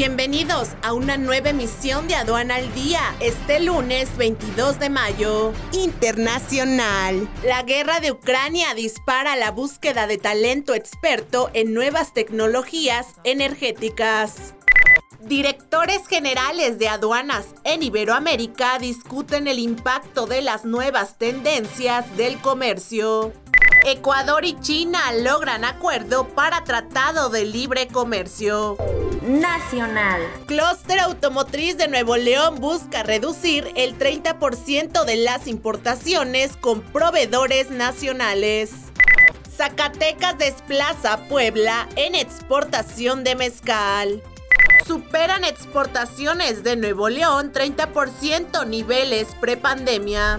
Bienvenidos a una nueva emisión de Aduana al Día, este lunes 22 de mayo. Internacional. La guerra de Ucrania dispara la búsqueda de talento experto en nuevas tecnologías energéticas. Directores generales de aduanas en Iberoamérica discuten el impacto de las nuevas tendencias del comercio. Ecuador y China logran acuerdo para tratado de libre comercio. Nacional. Clúster Automotriz de Nuevo León busca reducir el 30% de las importaciones con proveedores nacionales. Zacatecas desplaza a Puebla en exportación de mezcal. Superan exportaciones de Nuevo León 30% niveles prepandemia.